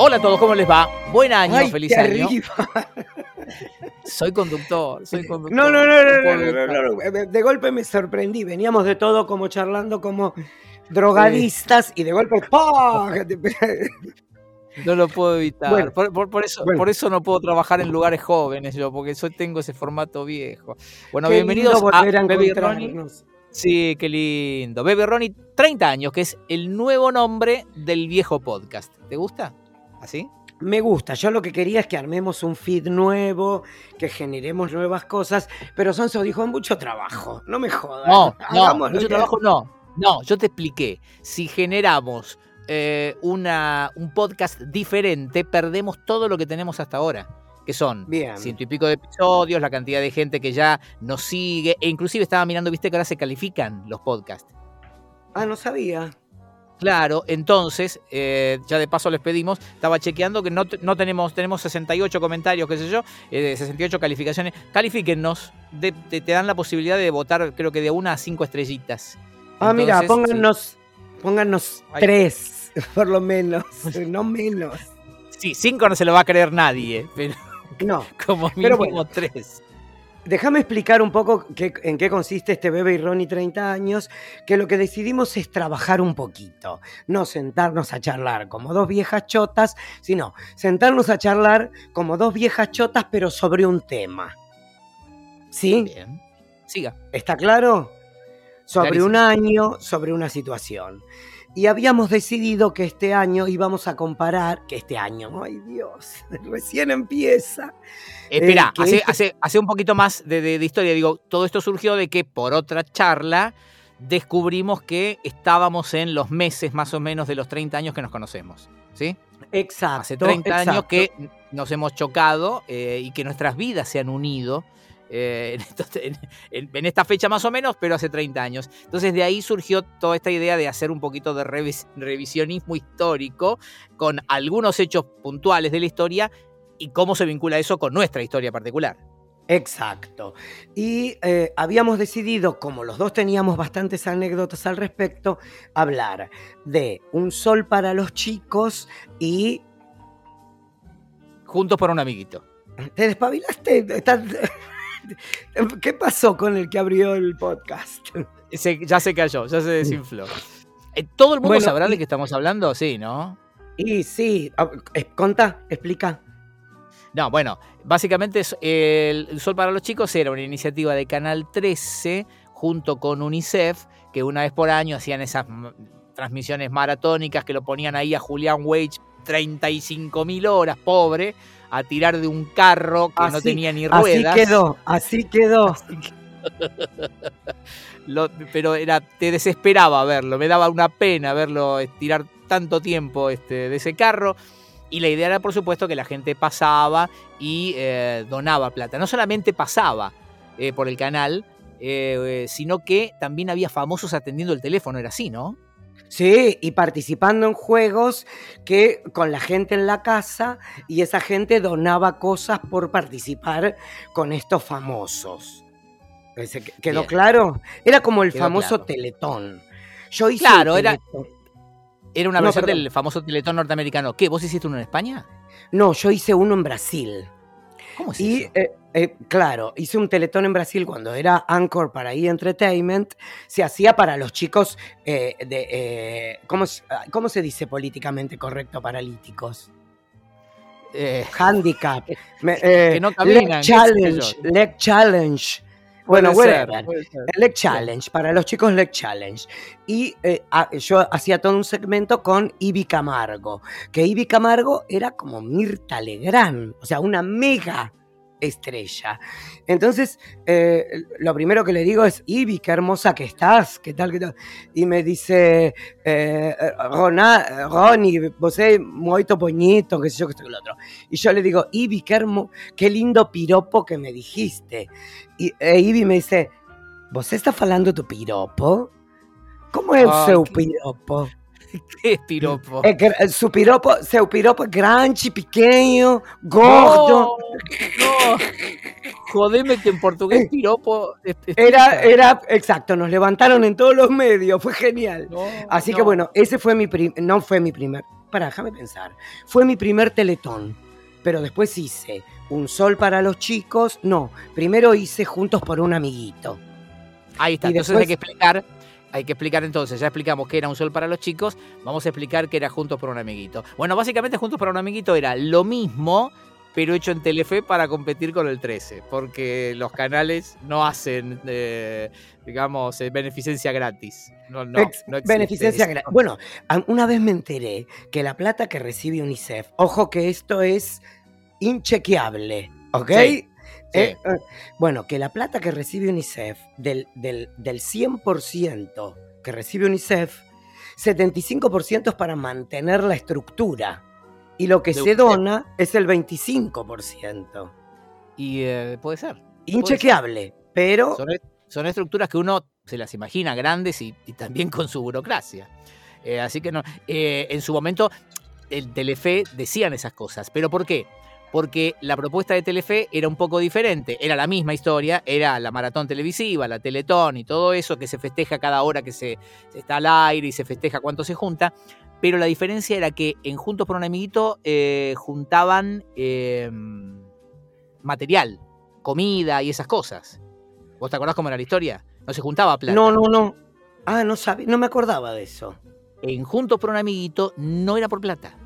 Hola a todos, ¿cómo les va? Buen año, Ay, feliz año. arriba. Soy conductor, soy conductor. No, no, no, no. De golpe me sorprendí. Veníamos de todo como charlando como drogadistas y de golpe ¡pah! No lo puedo evitar. Bueno. por, por- por eso, Bueno. por eso no puedo trabajar en lugares jóvenes yo, porque yo tengo ese formato viejo. Bueno, Qué bienvenidos a a Baby Ronnie. Sí, qué lindo. Baby Ronnie, 30 años, que es el nuevo nombre del viejo podcast. ¿Te gusta? ¿Así? Me gusta, yo lo que quería es que armemos un feed nuevo, que generemos nuevas cosas, pero Sonso dijo mucho trabajo, no me jodas. No, no, mucho que- trabajo no. No, yo te expliqué. Si generamos eh, una, un podcast diferente, perdemos todo lo que tenemos hasta ahora. Que son Bien. ciento y pico de episodios, la cantidad de gente que ya nos sigue. E inclusive estaba mirando, viste que ahora se califican los podcasts. Ah, no sabía. Claro, entonces, eh, ya de paso les pedimos, estaba chequeando que no, no tenemos, tenemos 68 comentarios, qué sé yo, eh, 68 calificaciones. Califíquennos, de- te, te dan la posibilidad de votar, creo que de una a cinco estrellitas. Ah, mira, pónganos, pónganos Ay. tres, por lo menos, no menos. Sí, cinco no se lo va a creer nadie, pero No, como Pero mínimo bueno. tres. Déjame explicar un poco qué- en qué consiste este Bebe y Ronnie 30 años, que lo que decidimos es trabajar un poquito, no sentarnos a charlar como dos viejas chotas, sino sentarnos a charlar como dos viejas chotas, pero sobre un tema. ¿Sí? Bien. Siga. ¿Está claro? Sobre Clarísimo. un año, sobre una situación. Y habíamos decidido que este año íbamos a comparar, que este año, ay Dios, recién empieza. Espera, que hace, este- hace, hace un poquito más de, de- de historia. Digo, todo esto surgió de que por otra charla descubrimos que estábamos en los meses más o menos de los 30 años que nos conocemos. ¿Sí? Exacto. Hace 30 años que nos hemos chocado eh, y que nuestras vidas se han unido. Eh, en, estos- en- en- en esta fecha más o menos, pero hace 30 años. Entonces de ahí surgió toda esta idea de hacer un poquito de revis- revisionismo histórico con algunos hechos puntuales de la historia y cómo se vincula eso con nuestra historia particular. Exacto. Y eh, habíamos decidido, como los dos teníamos bastantes anécdotas al respecto, hablar de un sol para los chicos y... Juntos por un amiguito. ¿Te despabilaste? Estás- ¿Qué pasó con el que abrió el podcast? Se- ya se cayó, ya se desinfló. Eh, ¿Todo el mundo Bueno, sabrá y- de qué estamos hablando? Sí, ¿no? Y sí, contá, explica. No, bueno, básicamente el, Sol para los Chicos era una iniciativa de Canal 13 junto con UNICEF, que una vez por año hacían esas transmisiones maratónicas que lo ponían ahí a Julián Wage 35 mil horas, pobre, a tirar de un carro que no Así- tenía ni Así ruedas. quedó, así quedó. Lo- pero era, te desesperaba verlo, me daba una pena verlo estirar tanto tiempo este, de ese carro. Y la idea era, por supuesto, que la gente pasaba y eh, donaba plata. No solamente pasaba eh, por el canal, eh, sino que también había famosos atendiendo el teléfono, era así, ¿no? Sí, y participando en juegos que con la gente en la casa y esa gente donaba cosas por participar con estos famosos. ¿Quedó Bien. claro? Era como el Quedó famoso claro. Teletón. Yo hice Claro, era-. Era una No, versión perdón. del famoso teletón norteamericano. ¿Qué? ¿Vos hiciste uno en España? No, yo hice uno en Brasil. ¿Cómo es Y eso? eh, eh, claro, hice un teletón en Brasil cuando era Anchor para E! Entertainment. Se hacía para los chicos eh, de. ¿cómo, se- ah, ¿Cómo se dice políticamente correcto? Paralíticos. Handicap. me- Que no caminan, leg Challenge. Leg Challenge. Bueno, whatever. Leg Challenge, para los chicos Leg Challenge. Y eh, ah, yo hacía todo un segmento con Ivy Camargo, que Ivy Camargo era como Mirta Legrand, o sea, una mega estrella. Entonces, eh, lo primero que le digo es, Ivy, qué hermosa que estás, qué tal, qué tal. Y me dice, eh, Rona, Ronnie, vos es muy bonito, qué sé yo, que esto que lo otro. Y yo le digo, Ivy, qué, hermo- qué lindo piropo que me dijiste. Y e Ivy me dice, ¿vos estás falando tu piropo? ¿Cómo é o Ah, seu piropo? ¿Qué es piropo? É gra- su piropo, seu piropo é grande, pequeño, gordo. No, no. Jodeme que en portugués piropo. es- es Era, era, exacto, nos levantaron en todos los medios, fue genial. No, Así que no. bueno, ese fue mi prim- no fue mi primer, para, déjame pensar. Fue mi primer teletón, pero después hice Un Sol para los chicos. No, primero hice Juntos por un amiguito. Ahí está, Y entonces después- hay que explicar. Hay que explicar entonces, ya explicamos que era un sol para los chicos, vamos a explicar que era Juntos por un amiguito. Bueno, básicamente Juntos por un amiguito era lo mismo, pero hecho en Telefe para competir con el 13, porque los canales no hacen, eh, digamos, eh, beneficencia gratis. No, no, Ex- no existe beneficencia eso. gra- Bueno, una vez me enteré que la plata que recibe UNICEF, ojo que esto es inchequeable, ¿ok? Sí, Eh, eh, bueno, que la plata que recibe UNICEF, del, del, del 100% que recibe UNICEF, 75% es para mantener la estructura. Y lo que De se dona es el 25%. Y eh, puede ser. Inchequeable, pero Son, son estructuras que uno se las imagina grandes y, y también con su burocracia. Eh, así que no. en su momento, el Telefe decían esas cosas. ¿Pero por qué? Porque la propuesta de Telefe era un poco diferente. Era la misma historia, era la maratón televisiva, la Teletón y todo eso que se festeja cada hora que se, se está al aire y se festeja cuánto se junta. Pero la diferencia era que en Juntos por un Amiguito eh, juntaban eh, material, comida y esas cosas. ¿Vos te acordás cómo era la historia? No se juntaba plata. no, no, no. Ah, no sabía, no me acordaba de eso. En Juntos por un Amiguito no era por plata.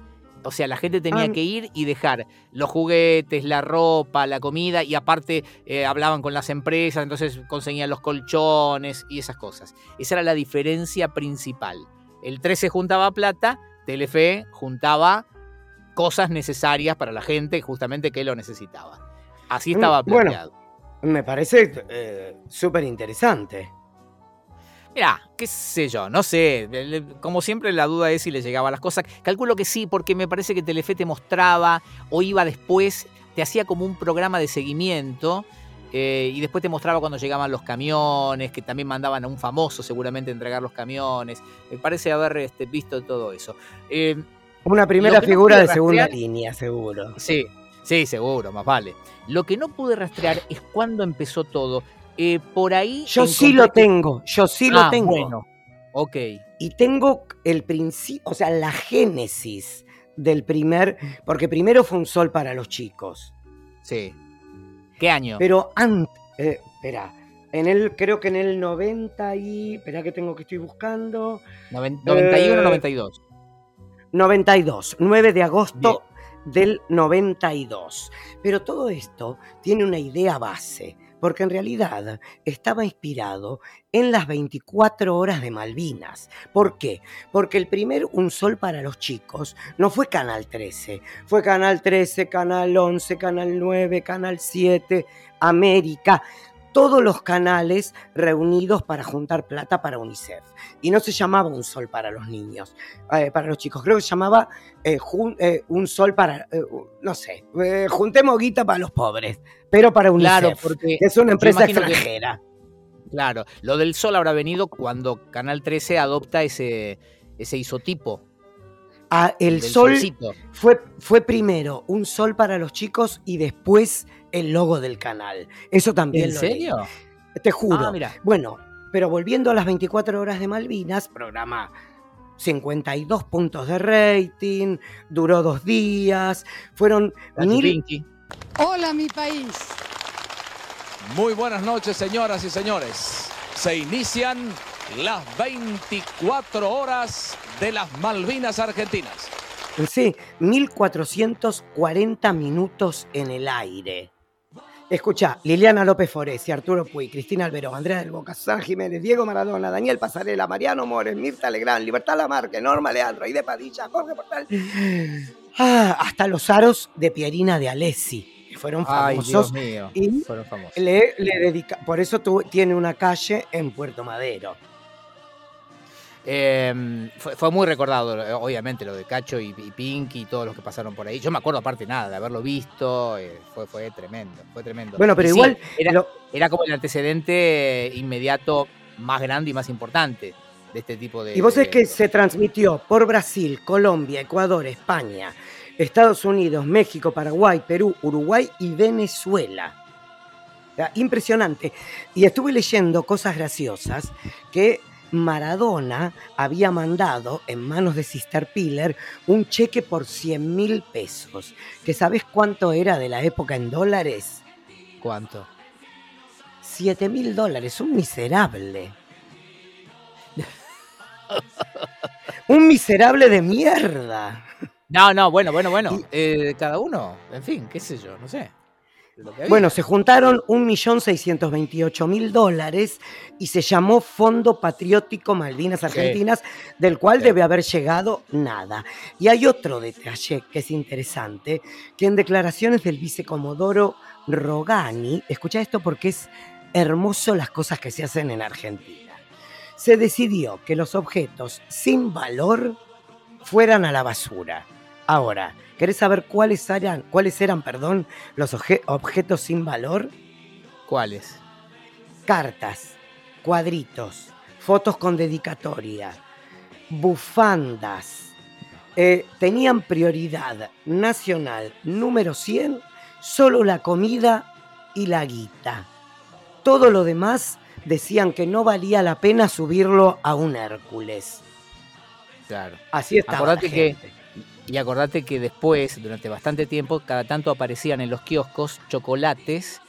O sea, la gente tenía Ah. que ir y dejar los juguetes, la ropa, la comida y aparte eh, hablaban con las empresas, entonces conseguían los colchones y esas cosas. Esa era la diferencia principal. El 13 juntaba plata, Telefe juntaba cosas necesarias para la gente justamente que lo necesitaba. Así Mm, estaba bueno. planteado. Me parece eh, súper interesante. Mirá, qué sé yo, no sé. Como siempre, la duda es si le llegaban las cosas. Calculo que sí, porque me parece que Telefe te mostraba o iba después, te hacía como un programa de seguimiento. eh, y después te mostraba cuando llegaban los camiones, que también mandaban a un famoso seguramente a entregar los camiones. Me parece haber este, visto todo eso. Eh, Una primera no figura de segunda línea, seguro. Sí, sí, seguro, más vale. Lo que no pude rastrear es cuándo empezó todo. Eh, por ahí. Yo sí lo que- tengo, yo sí Ah, lo tengo. Bueno, ok. Y tengo el principio, o sea, la génesis del primer, porque primero fue un sol para los chicos. Sí. ¿Qué año? Pero antes, espera, en el, creo que en el 90 y, espera que tengo que estoy buscando, Noven- 91 eh, 92. 92, 9 de agosto del 92. Pero todo esto tiene una idea base, porque en realidad estaba inspirado en las 24 horas de Malvinas. ¿Por qué? Porque el primer Un Sol para los chicos no fue Canal 13, fue Canal 13, Canal 11, Canal 9, Canal 7, América. Todos los canales reunidos para juntar plata para UNICEF. Y no se llamaba Un Sol para los niños, eh, para los chicos. Creo que se llamaba eh, jun- eh, Un Sol para, no sé, juntemos guita para los pobres, pero para UNICEF. Claro, porque que es una empresa que- extranjera. claro, lo del sol habrá venido cuando Canal 13 adopta ese, ese isotipo Ah, el del sol solcito. fue, fue primero un sol para los chicos y después el logo del canal. Eso también ¿En lo leí. serio? Te juro. Ah, mira. Bueno, pero volviendo a las 24 horas de Malvinas, programa 52 puntos de rating, duró dos días, fueron mil. Hola mi país. Muy buenas noches, señoras y señores. Se inician las 24 horas de las Malvinas Argentinas. sí, 1440 minutos en el aire. Escucha, Liliana López Foresi, Arturo Puy, Cristina Alberón, Andrea del Boca, San Jiménez, Diego Maradona, Daniel Pasarela, Mariano Mores, Mirta Legrand, Libertad Lamarque, Norma Leandro, Aide Padilla, Jorge Portal. Ah, hasta los aros de Pierina de Alessi, que fueron Ay, famosos. Dios mío. y Fueron famosos. le, le dedica, por eso tu- tiene una calle en Puerto Madero. Eh, fue, fue muy recordado, obviamente, lo de Cacho y, y Pinky y todos los que pasaron por ahí. Yo me acuerdo aparte nada de haberlo visto, eh, fue, fue tremendo, fue tremendo. Bueno, pero Y sí, igual era, lo- era como el antecedente inmediato más grande y más importante de este tipo de... Y vos de es que se transmitió por Brasil, Colombia, Ecuador, España, Estados Unidos, México, Paraguay, Perú, Uruguay y Venezuela. Impresionante. Y estuve leyendo cosas graciosas que Maradona había mandado en manos de Sister Piller un cheque por 100 mil pesos. ¿Que sabes cuánto era de la época en dólares? ¿Cuánto? 7 mil dólares, un miserable. un miserable de mierda. No, no, bueno, bueno, bueno. Eh, cada uno, en fin, qué sé yo, no sé. Bueno, se juntaron 1.628.000 dólares y se llamó Fondo Patriótico Malvinas Argentinas, del cual debe haber llegado nada. Y hay otro detalle que es interesante, que en declaraciones del vicecomodoro Rogani, escucha esto porque es hermoso las cosas que se hacen en Argentina, se decidió que los objetos sin valor fueran a la basura. Ahora, ¿querés saber cuáles eran, cuáles eran perdón, los objetos sin valor? ¿Cuáles? Cartas, cuadritos, fotos con dedicatoria, bufandas. Eh, tenían prioridad nacional número 100, solo la comida y la guita. Todo lo demás decían que no valía la pena subirlo a un Hércules. Claro. Así estaba. que y acordate que después, durante bastante tiempo, cada tanto aparecían en los kioscos chocolates.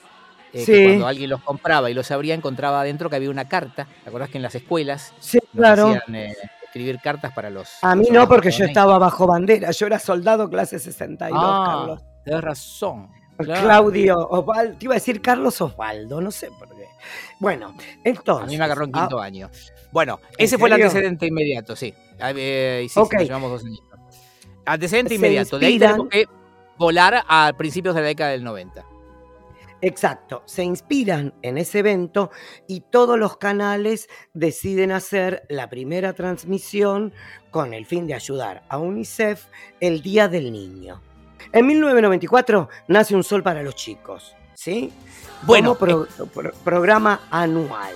Eh, que cuando alguien los compraba y los abría, encontraba adentro que había una carta. ¿Te acordás que en las escuelas sí, claro. hacían eh, escribir cartas para los. A mí no, porque yo estaba bajo bandera. Yo era soldado clase 62, ah, Carlos. Tienes razón. Claudio Osvaldo, te iba a decir Carlos Osvaldo, no sé por qué. Bueno, entonces. A mí me agarró en quinto ah, año. Bueno, ese fue el antecedente inmediato, sí. Eh, y sí, llevamos dos años. Antecedente inmediato. De ahí tenemos que volar a principios de la década del 90. Exacto, se inspiran en ese evento y todos los canales deciden hacer la primera transmisión con el fin de ayudar a UNICEF el Día del Niño. En 1994 nace Un Sol para los Chicos, ¿sí? Bueno, Como programa anual.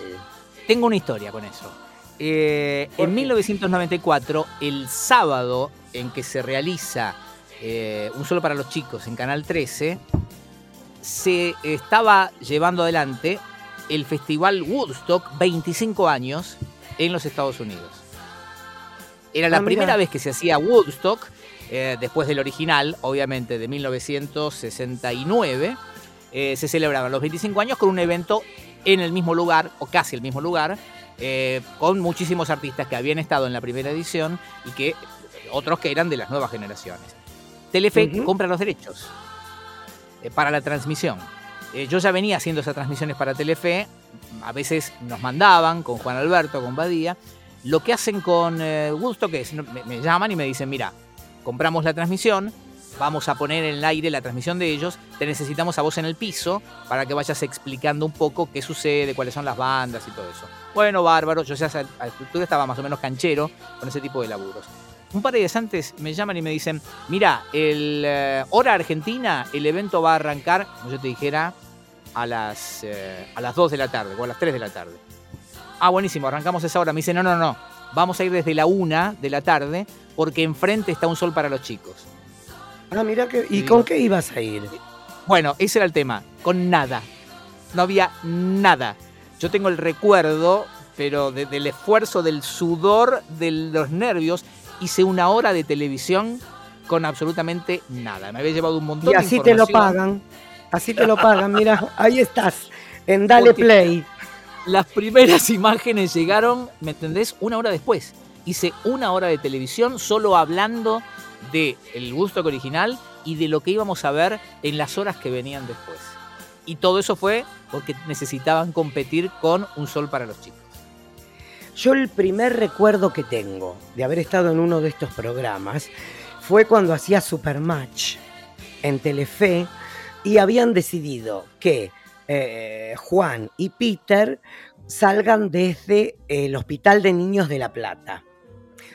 Tengo una historia con eso. Eh, en 1994, el sábado en que se realiza eh, Un Solo para los Chicos en Canal 13, se estaba llevando adelante el Festival Woodstock 25 años en los Estados Unidos. Era la ah, primera vez que se hacía Woodstock, eh, después del original, obviamente, de 1969. se celebraban los 25 años con un evento en el mismo lugar, o casi el mismo lugar, eh, con muchísimos artistas que habían estado en la primera edición y que otros que eran de las nuevas generaciones. Telefe compra los derechos eh, para la transmisión. Eh, yo ya venía haciendo esas transmisiones para Telefe, a veces nos mandaban con Juan Alberto, con Badía. Lo que hacen con Gusto, que es, me llaman y me dicen, mira, compramos la transmisión, vamos a poner en el aire la transmisión de ellos, te necesitamos a vos en el piso para que vayas explicando un poco qué sucede, cuáles son las bandas y todo eso. Bueno, bárbaro, yo ya a la estaba más o menos canchero con ese tipo de laburos. Un par de días antes me llaman y me dicen, mira, el eh, hora argentina, el evento va a arrancar, como yo te dijera, a las, eh, a las 2 de la tarde o a las 3 de la tarde. Ah, buenísimo, arrancamos esa hora. Me dice, no, no, no, vamos a ir desde la 1 de la tarde porque enfrente está un sol para los chicos. Ah, mira que. ¿Y con qué ibas a ir? Bueno, ese era el tema. Con nada. No había nada. Yo tengo el recuerdo, pero del esfuerzo, del sudor, de los nervios. Hice una hora de televisión con absolutamente nada. Me había llevado un montón de Y así te lo pagan. Así te lo pagan. Mira, ahí estás. En Dale Play. Las primeras imágenes llegaron, ¿me entendés? Una hora después. Hice una hora de televisión solo hablando de el gusto original y de lo que íbamos a ver en las horas que venían después. Y todo eso fue porque necesitaban competir con Un Sol para los chicos. Yo el primer recuerdo que tengo de haber estado en uno de estos programas fue cuando hacía Supermatch en Telefe y habían decidido que eh, Juan y Peter salgan desde el Hospital de Niños de La Plata,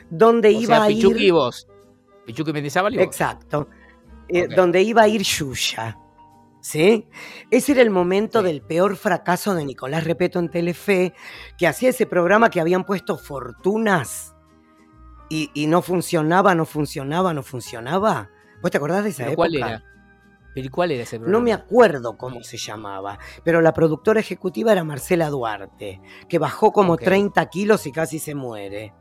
donde iba a ir... Y vos. Exacto. Eh, donde iba a ir Yuya. ¿Sí? Ese era el momento del peor fracaso de Nicolás Repeto en Telefe, que hacía ese programa que habían puesto fortunas y, no funcionaba, no funcionaba, no funcionaba. ¿Vos te acordás de esa época? ¿Cuál era? ¿Pero cuál era ese programa? No me acuerdo cómo se llamaba, pero la productora ejecutiva era Marcela Duarte, que bajó como Ok. 30 kilos y casi se muere.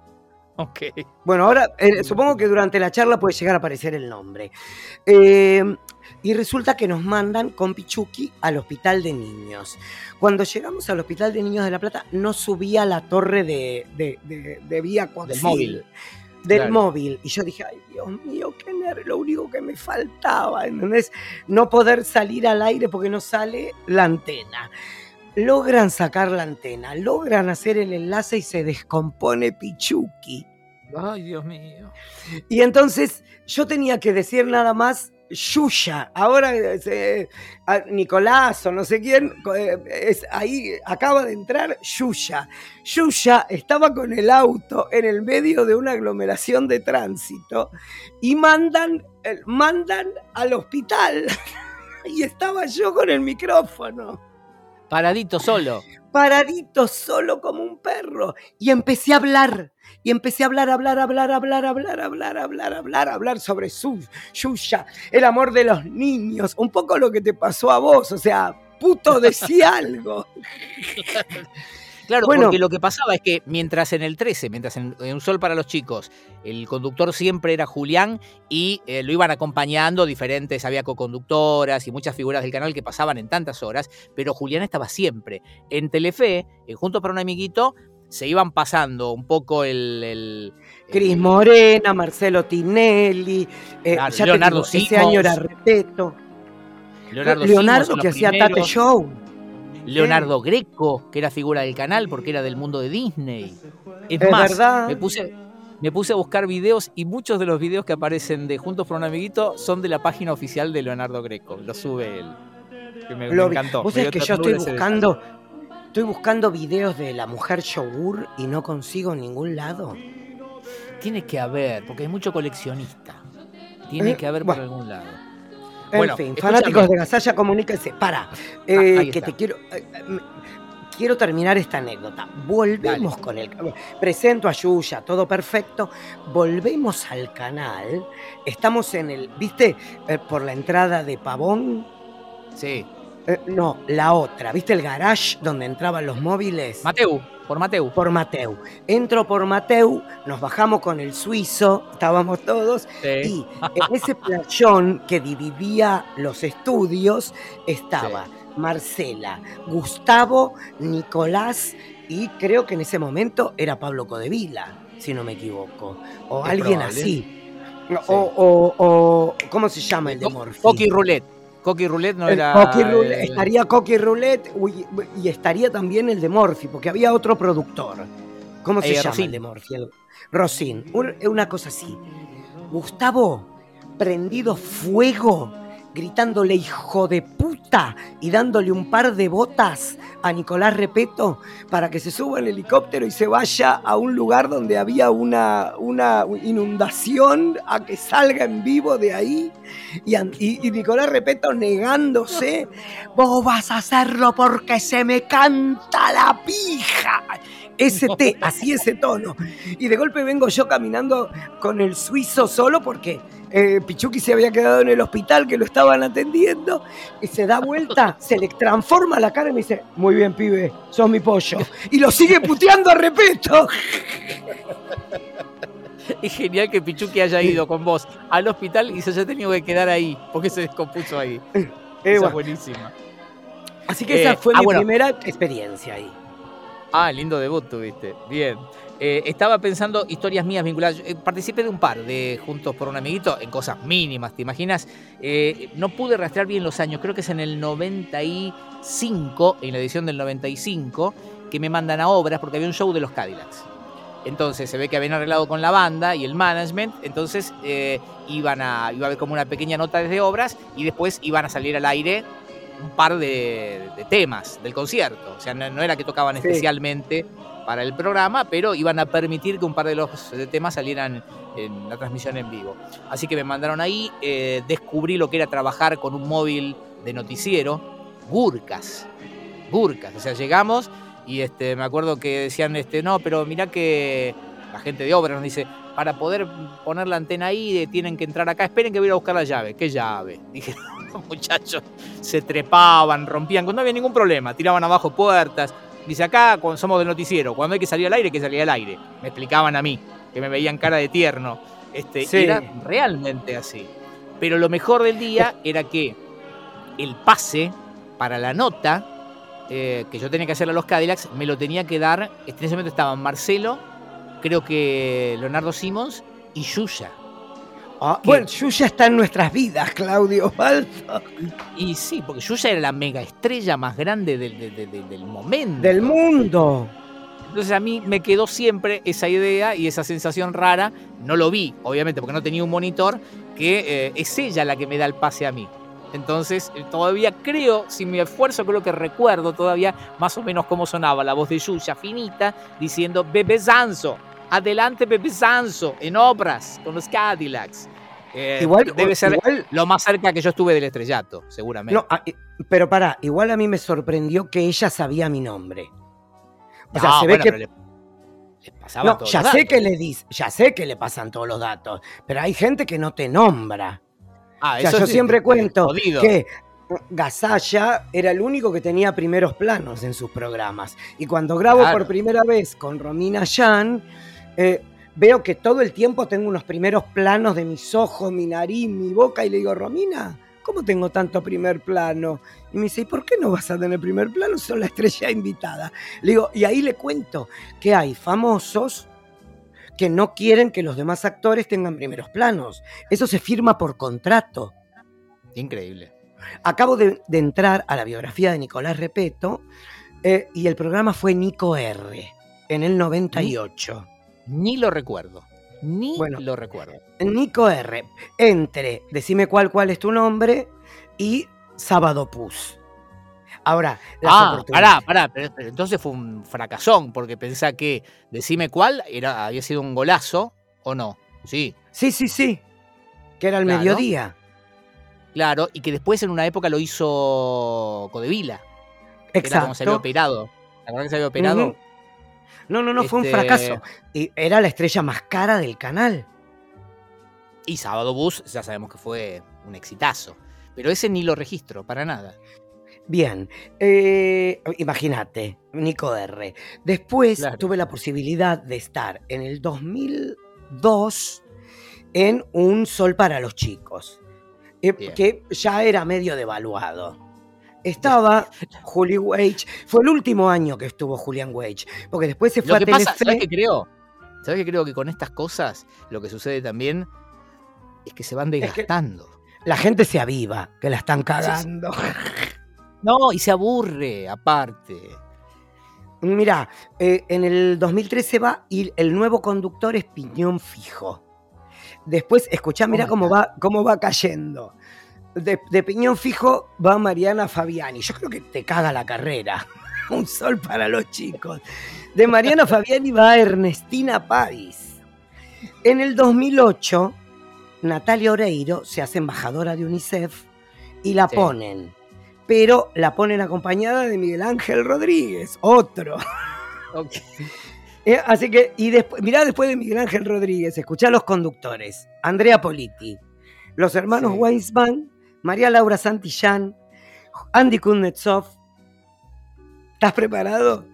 Ok. Bueno, ahora eh, supongo que durante la charla puede llegar a aparecer el nombre. Eh, y resulta que nos mandan con Pichuki al hospital de niños. Cuando llegamos al hospital de niños de La Plata, no subía la torre de, de, de- de vía coaxil, Del móvil. Del Claro. móvil. Y yo dije, ay Dios mío, qué nervio, lo único que me faltaba, ¿entendés? No poder salir al aire porque no sale la antena. Logran sacar la antena, logran hacer el enlace y se descompone Pichuki. Ay, Dios mío. Y entonces yo tenía que decir nada más Yuya. Ahora eh, Nicolás o no sé quién, eh, ahí acaba de entrar Yuya. Yuya estaba con el auto en el medio de una aglomeración de tránsito y mandan, eh, mandan al hospital. y estaba yo con el micrófono Paradito solo. Paradito solo como un perro. Y empecé a hablar. Y empecé a hablar, hablar, hablar, hablar, hablar, hablar, hablar, hablar, hablar sobre su, Yuya, el amor de los niños. Un poco lo que te pasó a vos. O sea, puto, decía algo. Claro, Bueno. porque lo que pasaba es que mientras en el 13, mientras en, en Un Sol para los Chicos, el conductor siempre era Julián y eh, lo iban acompañando diferentes, había coconductoras y muchas figuras del canal que pasaban en tantas horas, pero Julián estaba siempre. En Telefe, en Juntos para un Amiguito, se iban pasando un poco el... el- Cris Morena, Marcelo Tinelli. eh, Claro, ya te Leonardo digo, ese Simons. año era Repeto. Leonardo, Leonardo, Simons, que hacía Tate Show. Leonardo Greco, que era figura del canal porque era del mundo de Disney. Es, Es más, verdad. me puse, me puse a buscar videos y muchos de los videos que aparecen de Juntos por un Amiguito son de la página oficial de Leonardo Greco. Lo sube él. Que me, Lo encantó. Vos me dio que yo estoy buscando, estoy buscando videos de la mujer yogur y no consigo en ningún lado. Tiene que haber, porque hay mucho coleccionista. Tiene Eh, que haber bueno. por algún lado. En Bueno, fin, escúchame. fanáticos de Gasalla, comuníquense. Para, eh, Ah, ahí que te quiero. eh, eh, me- quiero terminar esta anécdota. Volvemos con el. Presento a Yuya, todo perfecto. Volvemos al canal. Estamos en el. ¿Viste? Eh, por la entrada de Pavón. Sí. Eh, no, la otra. ¿Viste el garage donde entraban los móviles? Mateu, por Mateu. por Mateu. Entro por Mateu, nos bajamos con el suizo, estábamos todos, Sí. y en ese playón que dividía los estudios estaba Marcela, Gustavo, Nicolás y creo que en ese momento era Pablo Codevila, si no me equivoco, o Es alguien probable. así. O, o- o- ¿cómo se llama el de? Coqui Roulette. Coqui Roulette no El era. Coqui Roulette, el- estaría Coqui Roulette y estaría también el de Morphy, porque había otro productor. ¿Cómo se Eh, llama Rosín. el de Morphy? El- Rosín. Un- una cosa así. Gustavo, prendido fuego, gritándole hijo de puta y dándole un par de botas a Nicolás Repeto para que se suba en helicóptero y se vaya a un lugar donde había una, una inundación a que salga en vivo de ahí. Y- y Nicolás Repeto negándose, vos vas a hacerlo porque se me canta la pija. Ese té, así ese tono. Y de golpe vengo yo caminando con el suizo solo porque eh, Pichuki se había quedado en el hospital que lo estaban atendiendo y se da vuelta, se le transforma la cara y me dice, muy bien pibe, sos mi pollo. Y lo sigue puteando a Repeto. Es genial que Pichuki haya ido con vos al hospital y se haya tenido que quedar ahí, porque se descompuso ahí. Eh, Esa es bueno, buenísima. así que esa Eh, fue ah, mi bueno. primera experiencia ahí. Ah, lindo debut tuviste. Bien. Eh, estaba pensando historias mías vinculadas. eh, participé de un par de Juntos por un Amiguito en cosas mínimas, ¿te imaginas? Eh, no pude rastrear bien los años, creo que es en el 95, en la edición del 95, que me mandan a obras porque había un show de los Cadillacs. Entonces se ve que habían arreglado con la banda y el management, entonces iban a, iba a haber como una pequeña nota desde obras y después iban a salir al aire un par de, de temas del concierto. O sea, no, no era que tocaban Sí. especialmente para el programa, pero iban a permitir que un par de los temas salieran en la transmisión en vivo. Así que me mandaron ahí, eh, descubrí lo que era trabajar con un móvil de noticiero, burcas, burcas. O sea, llegamos y este, me acuerdo que decían, este, no, pero mirá que la gente de obra nos dice, para poder poner la antena ahí tienen que entrar acá, esperen que voy a buscar la llave. ¿Qué llave? Dije, los muchachos se trepaban, rompían, no había ningún problema, tiraban abajo puertas. Dice, acá cuando somos del noticiero, cuando hay que salir al aire, que salir al aire. Me explicaban a mí, que me veían cara de tierno. Este, Era realmente así. Pero lo mejor del día era que el pase para la nota eh, que yo tenía que hacer a los Cadillacs, me lo tenía que dar. En ese momento estaban Marcelo, creo que Leonardo Simons y Yuya. Ah, bueno, Yuya está en nuestras vidas, Claudio Balto. Y, sí, porque Yuya era la mega estrella más grande del, momento. Del mundo. Entonces a mí me quedó siempre esa idea y esa sensación rara. No lo vi, obviamente, porque no tenía un monitor, que eh, es ella la que me da el pase a mí. Entonces, eh, todavía creo, sin mi esfuerzo, creo que recuerdo todavía más o menos cómo sonaba la voz de Yuya, finita, diciendo Bebé Sanso, adelante Bebé Sanso, en obras, con los Cadillacs. Eh, igual debe ser lo más cerca que yo estuve del estrellato, seguramente. No, ah, pero para, igual a mí me sorprendió que ella sabía mi nombre. O sea, se ve que. no, ya sé que le dice, ya sé que le pasan todos los datos, pero hay gente que no te nombra. Ah, yo siempre cuento que Gasalla era el único que tenía primeros planos en sus programas. Y cuando grabo por primera vez con Romina Yan, eh, veo que todo el tiempo tengo unos primeros planos de mis ojos, mi nariz, mi boca, y le digo, Romina, ¿cómo tengo tanto primer plano? Y me dice, ¿y por qué no vas a tener primer plano? Son la estrella invitada. Le digo, y ahí le cuento que hay famosos que no quieren que los demás actores tengan primeros planos. Eso se firma por contrato. Increíble. Acabo de, entrar a la biografía de Nicolás Repeto eh, y el programa fue Nico R en el 98. Ni, lo recuerdo. Ni lo recuerdo. Nico R. Entre Decime cuál, cuál es tu nombre y Sábado Pus. Ahora, ah, pará, pará, pero, entonces fue un fracasón, porque pensá que decime cuál era, había sido un golazo o no. Sí. Sí, sí, sí. Que era el mediodía. Claro, y que después en una época lo hizo Codevila. Exacto. Era como se había operado. ¿La que se había operado? No, no, no, fue un este fracaso. Y era la estrella más cara del canal. Y Sábado Bus, ya sabemos que fue un exitazo. Pero ese ni lo registro, para nada. Bien, eh, imagínate, Nico R. Después tuve la posibilidad de estar en el 2002 en Un Sol para los Chicos, eh, que ya era medio devaluado. Estaba Julie Wage, fue el último año que estuvo Julian Wage, porque después se fue a Telefe. ¿Sabes qué creo? ¿Sabes qué creo? Que con estas cosas lo que sucede también es que se van desgastando. la gente se aviva, que la están cagando. No, y se aburre, aparte. Mirá, eh, en el 2013 va y el nuevo conductor es Piñón Fijo. Después, escuchá, mirá cómo va, cómo va cayendo. De, Piñón Fijo va Mariana Fabiani. Yo creo que te caga la carrera. Un sol para los chicos. De Mariana Fabiani va Ernestina Páez. En el 2008, Natalia Oreiro se hace embajadora de UNICEF y la ponen pero la ponen acompañada de Miguel Ángel Rodríguez, otro. Eh, así que, y después, mirá después de Miguel Ángel Rodríguez, escuchá los conductores. Andrea Politi, los hermanos Weisman, María Laura Santillán, Andy Kuznetsov. ¿Estás preparado?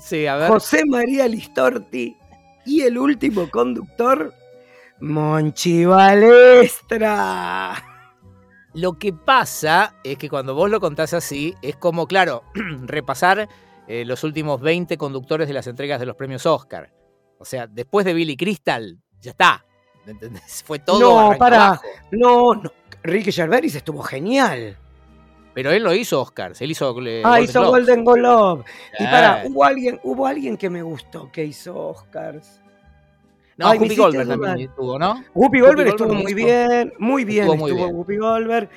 Sí, a ver. José María Listorti y el último conductor, Monchi Balestra. Lo que pasa es que cuando vos lo contás así, es como, claro, repasar eh, los últimos 20 conductores de las entregas de los premios Oscar. O sea, después de Billy Crystal, ya está. ¿Entendés? Fue todo. No, para. No, no, Ricky Gervais estuvo genial. Pero él lo hizo Oscars, él hizo. Eh, ah, hizo Golden Globe. Y para, hubo alguien, hubo alguien que me gustó que hizo Oscars. No, Whoopi Goldberg también estuvo, ¿no? Whoopi Goldberg estuvo muy bien, muy bien estuvo, estuvo Whoopi Goldberg.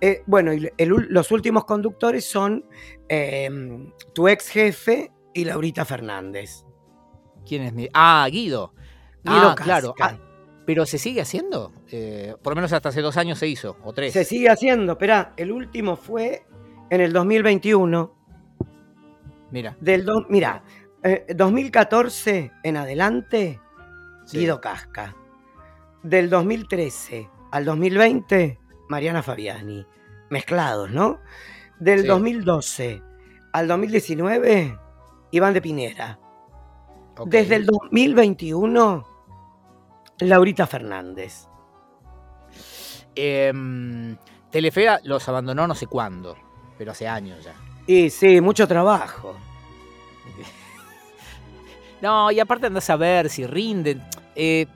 Eh, bueno, y los últimos conductores son em, tu ex jefe y Laurita Fernández. ¿Quién es mi? Ah, Guido. Guido ah, claro. Ah, pero se sigue haciendo. Eh, por lo menos hasta hace dos años se hizo, o tres. Se sigue haciendo. Esperá, el último fue en el 2021. Mira. Del mira, 2014 eh, en adelante Sí. Guido Casca. Del 2013 al 2020, Mariana Fabiani. Mezclados, ¿no? Del Sí. 2012 al 2019, Iván de Pinera. Desde el 2021, Laurita Fernández. Em, Telefe los abandonó no sé cuándo, pero hace años ya. Y sí, mucho trabajo. No, y aparte andás a ver si rinden. Eh,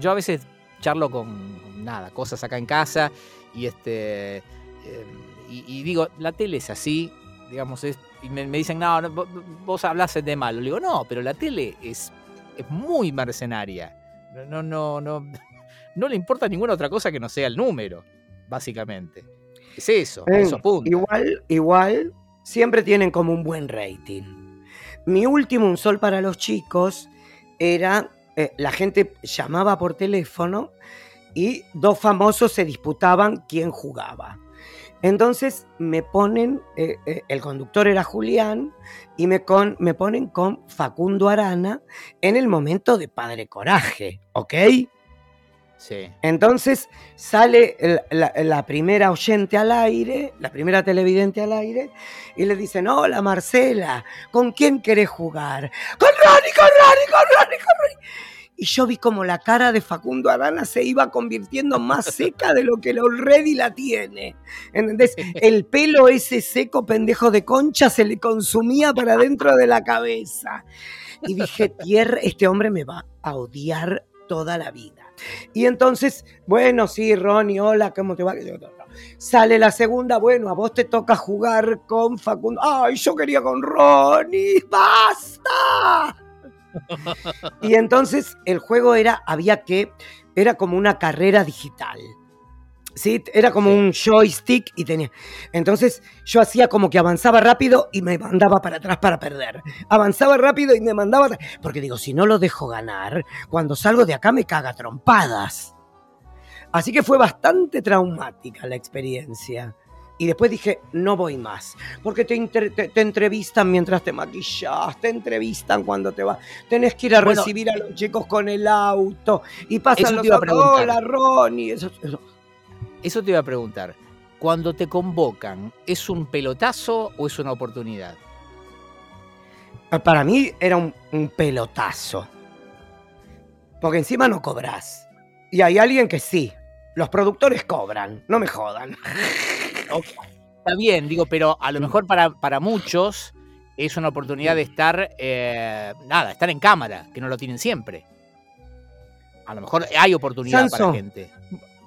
yo a veces charlo con nada, cosas acá en casa y este eh, y, y digo, la tele es así, digamos, es, y me, me dicen, no, no, vo- vos hablas de malo. Le digo, no, pero la tele es, es muy mercenaria. No, no, no, no, le importa ninguna otra cosa que no sea el número, básicamente. Es eso, a Eh, eso apunta. Igual, igual, siempre tienen como un buen rating. Mi último Un Sol para los chicos era, eh, la gente llamaba por teléfono y dos famosos se disputaban quién jugaba. Entonces me ponen, eh, eh, el conductor era Julián, y me, con, me ponen con Facundo Arana en el momento de Padre Coraje, ¿ok? Sí. Entonces sale la, la primera oyente al aire, la primera televidente al aire, y le dicen, hola Marcela, ¿con quién querés jugar? Con Ronnie, con Ronnie, con Ronnie, con Ronnie. Y yo vi como la cara de Facundo Arana se iba convirtiendo más seca de lo que already la tiene. ¿Entendés? El pelo ese seco pendejo de concha se le consumía para dentro de la cabeza. Y dije, tierra, este hombre me va a odiar toda la vida. Y entonces, bueno, sí, Ronnie, hola, ¿cómo te va? Sale la segunda, bueno, a vos te toca jugar con Facundo. Ay, yo quería con Ronnie, basta. Y entonces el juego era, había que, era como una carrera digital. ¿Sí? Era como Sí. un joystick y tenía. Entonces yo hacía como que avanzaba rápido y me mandaba para atrás para perder. Avanzaba rápido y me mandaba. Porque digo, si no lo dejo ganar, cuando salgo de acá me caga trompadas. Así que fue bastante traumática la experiencia. Y después dije, no voy más. Porque te, inter- te, te entrevistan mientras te maquillas, te entrevistan cuando te vas. Tenés que ir a Bueno. recibir a los chicos con el auto. Y pasan los. Hola, Ronnie. Eso, eso. Eso te iba a preguntar. Cuando te convocan, ¿es un pelotazo o es una oportunidad? Para mí era un, un pelotazo. Porque encima no cobras. Y hay alguien que sí. Los productores cobran. No me jodan. Está bien, digo, pero a lo mejor para, para muchos es una oportunidad de estar, eh, nada, estar en cámara, que no lo tienen siempre. A lo mejor hay oportunidad Sanso. para gente.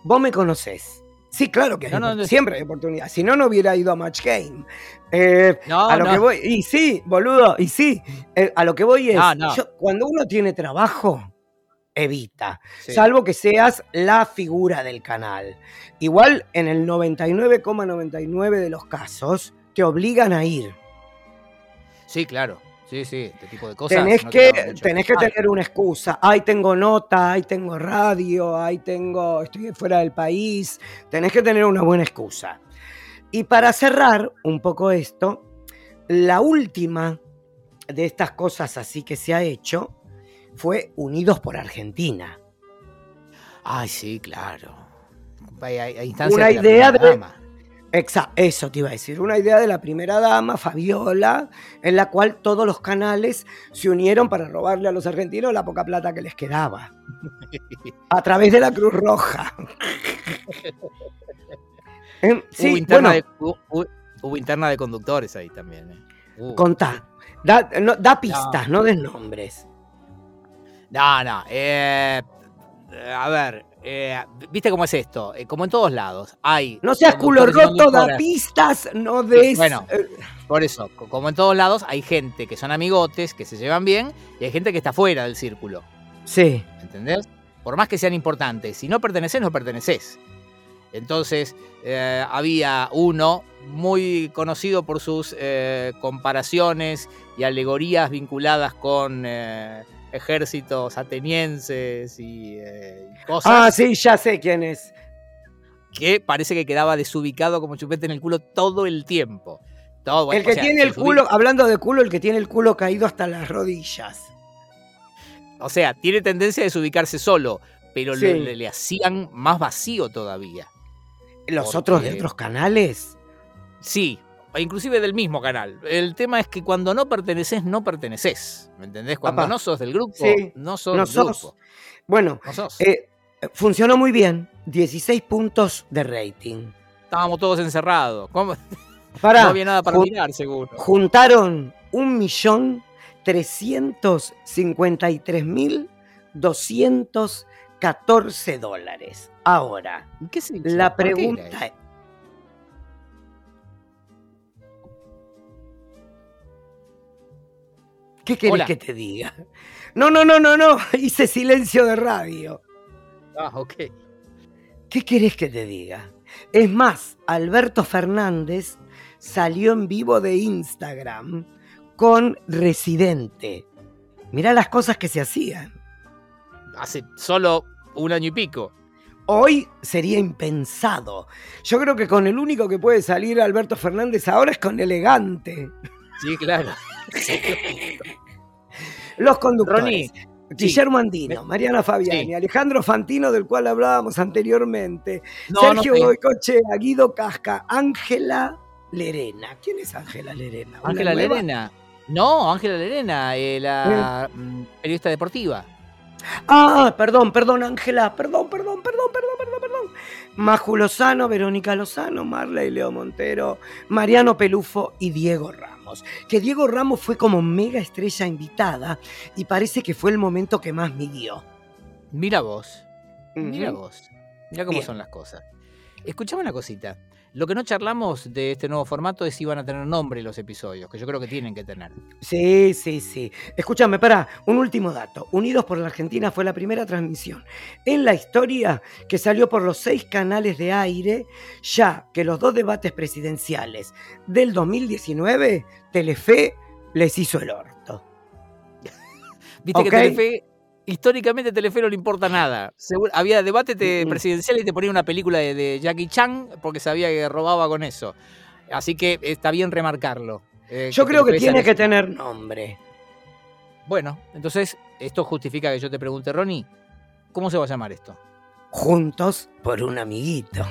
Vos me conocés. Sí, claro que No, no, opor- no. siempre hay oportunidad. Si no, no hubiera ido a Match Game. Eh, No, a lo no. que voy, y sí, boludo, y sí, eh, a lo que voy es, yo- cuando uno tiene trabajo, evita, Sí. salvo que seas la figura del canal. Igual en el 99,99 de los casos te obligan a ir. Sí, claro. Sí, sí, este tipo de cosas. Tenés no te que, tenés que tener una excusa. Ahí tengo nota, ahí tengo radio, ahí tengo, estoy fuera del país. Tenés que tener una buena excusa. Y para cerrar un poco esto, la última de estas cosas así que se ha hecho fue Unidos por Argentina. Ay, sí, claro. Hay, hay- Una de la idea primera de- dama. Exa- eso te iba a decir, una idea de la primera dama, Fabiola, en la cual todos los canales se unieron para robarle a los argentinos la poca plata que les quedaba. A través de la Cruz Roja. Em, sí, hubo, interna bueno, de, hubo, hubo- hubo interna de conductores ahí también. ¿eh? Contá. Da, no, da pistas, no. des nombres. No, no. eh, a ver, eh, ¿viste cómo es esto? Eh, como en todos lados. Hay. No seas culo roto, da pistas, no des... bueno. eh, Por eso, co- como en todos lados, hay gente que son amigotes, que se llevan bien, y hay gente que está fuera del círculo. sí. ¿Entendés? Por más que sean importantes, si no perteneces, no perteneces. Entonces, eh, había uno muy conocido por sus eh, comparaciones y alegorías vinculadas con eh, ejércitos atenienses y, eh, y cosas Ah, sí, ya sé quién es. que parece que quedaba desubicado como chupete en el culo todo el tiempo. Todo, bueno, el que o sea, tiene el culo, hablando de culo, el que tiene el culo caído hasta las rodillas. O sea, tiene tendencia a desubicarse solo, pero Sí. le, hacían más vacío todavía. Los Porque- otros de otros canales. Sí, inclusive del mismo canal. El tema es que cuando no perteneces, no perteneces. ¿Me entendés? Cuando Papá. no sos del grupo, Sí, no sos no del sos. grupo. Bueno, No sos. eh, funcionó muy bien. 16 puntos de rating. Estábamos todos encerrados. ¿Cómo? Para, no había nada para mirar, seguro. juntaron un millón trescientos cincuenta y tres mil doscientos catorce dólares. Ahora, ¿Y ¿Qué la ¿Por qué era pregunta es... ¿Qué querés Hola. que te diga? No, no, no, no, no. Hice silencio de radio. Ah, ok. ¿Qué querés que te diga? Es más, Alberto Fernández salió en vivo de Instagram con Residente. Mirá las cosas que se hacían. Hace solo un año y pico. Hoy sería impensado. Yo creo que con el único que puede salir Alberto Fernández ahora es con Elegante. Sí, claro. Los conductores. Ronnie, Guillermo Andino, Mariana Fabiani, Sí. Alejandro Fantino, del cual hablábamos anteriormente, No, Sergio no. Goicochea, Guido Casca, Ángela Lerena. ¿Quién es Ángela Lerena? ¿Una Ángela? Lerena. No, Ángela Lerena, eh, la mm, periodista deportiva. Ah, perdón, perdón, Ángela, perdón, perdón, perdón, perdón, perdón, perdón. Maju Lozano, Verónica Lozano, Marley Leo Montero, Mariano Pelufo y Diego Ramos. Que Diego Ramos fue como mega estrella invitada y parece que fue el momento que más midió. Mira vos, mira vos. Mira cómo Bien. son las cosas. Escuchame una cosita. Lo que no charlamos de este nuevo formato es si van a tener nombre los episodios, que yo creo que tienen que tener. Sí, sí, sí. Escúchame, pará, un último dato. Unidos por la Argentina fue la primera transmisión en la historia que salió por los seis canales de aire, ya que los dos debates presidenciales del 2019, Telefe les hizo el orto. Viste Ok. que Telefe, históricamente Telefe no le importa nada. Seguro- había debate te- presidencial y te ponía una película de, de Jackie Chan porque sabía que robaba con eso. Así que está bien remarcarlo. eh, Yo creo que tiene que tener nombre. Bueno, entonces esto justifica que yo te pregunte, Ronnie, ¿cómo se va a llamar esto? Juntos por un amiguito.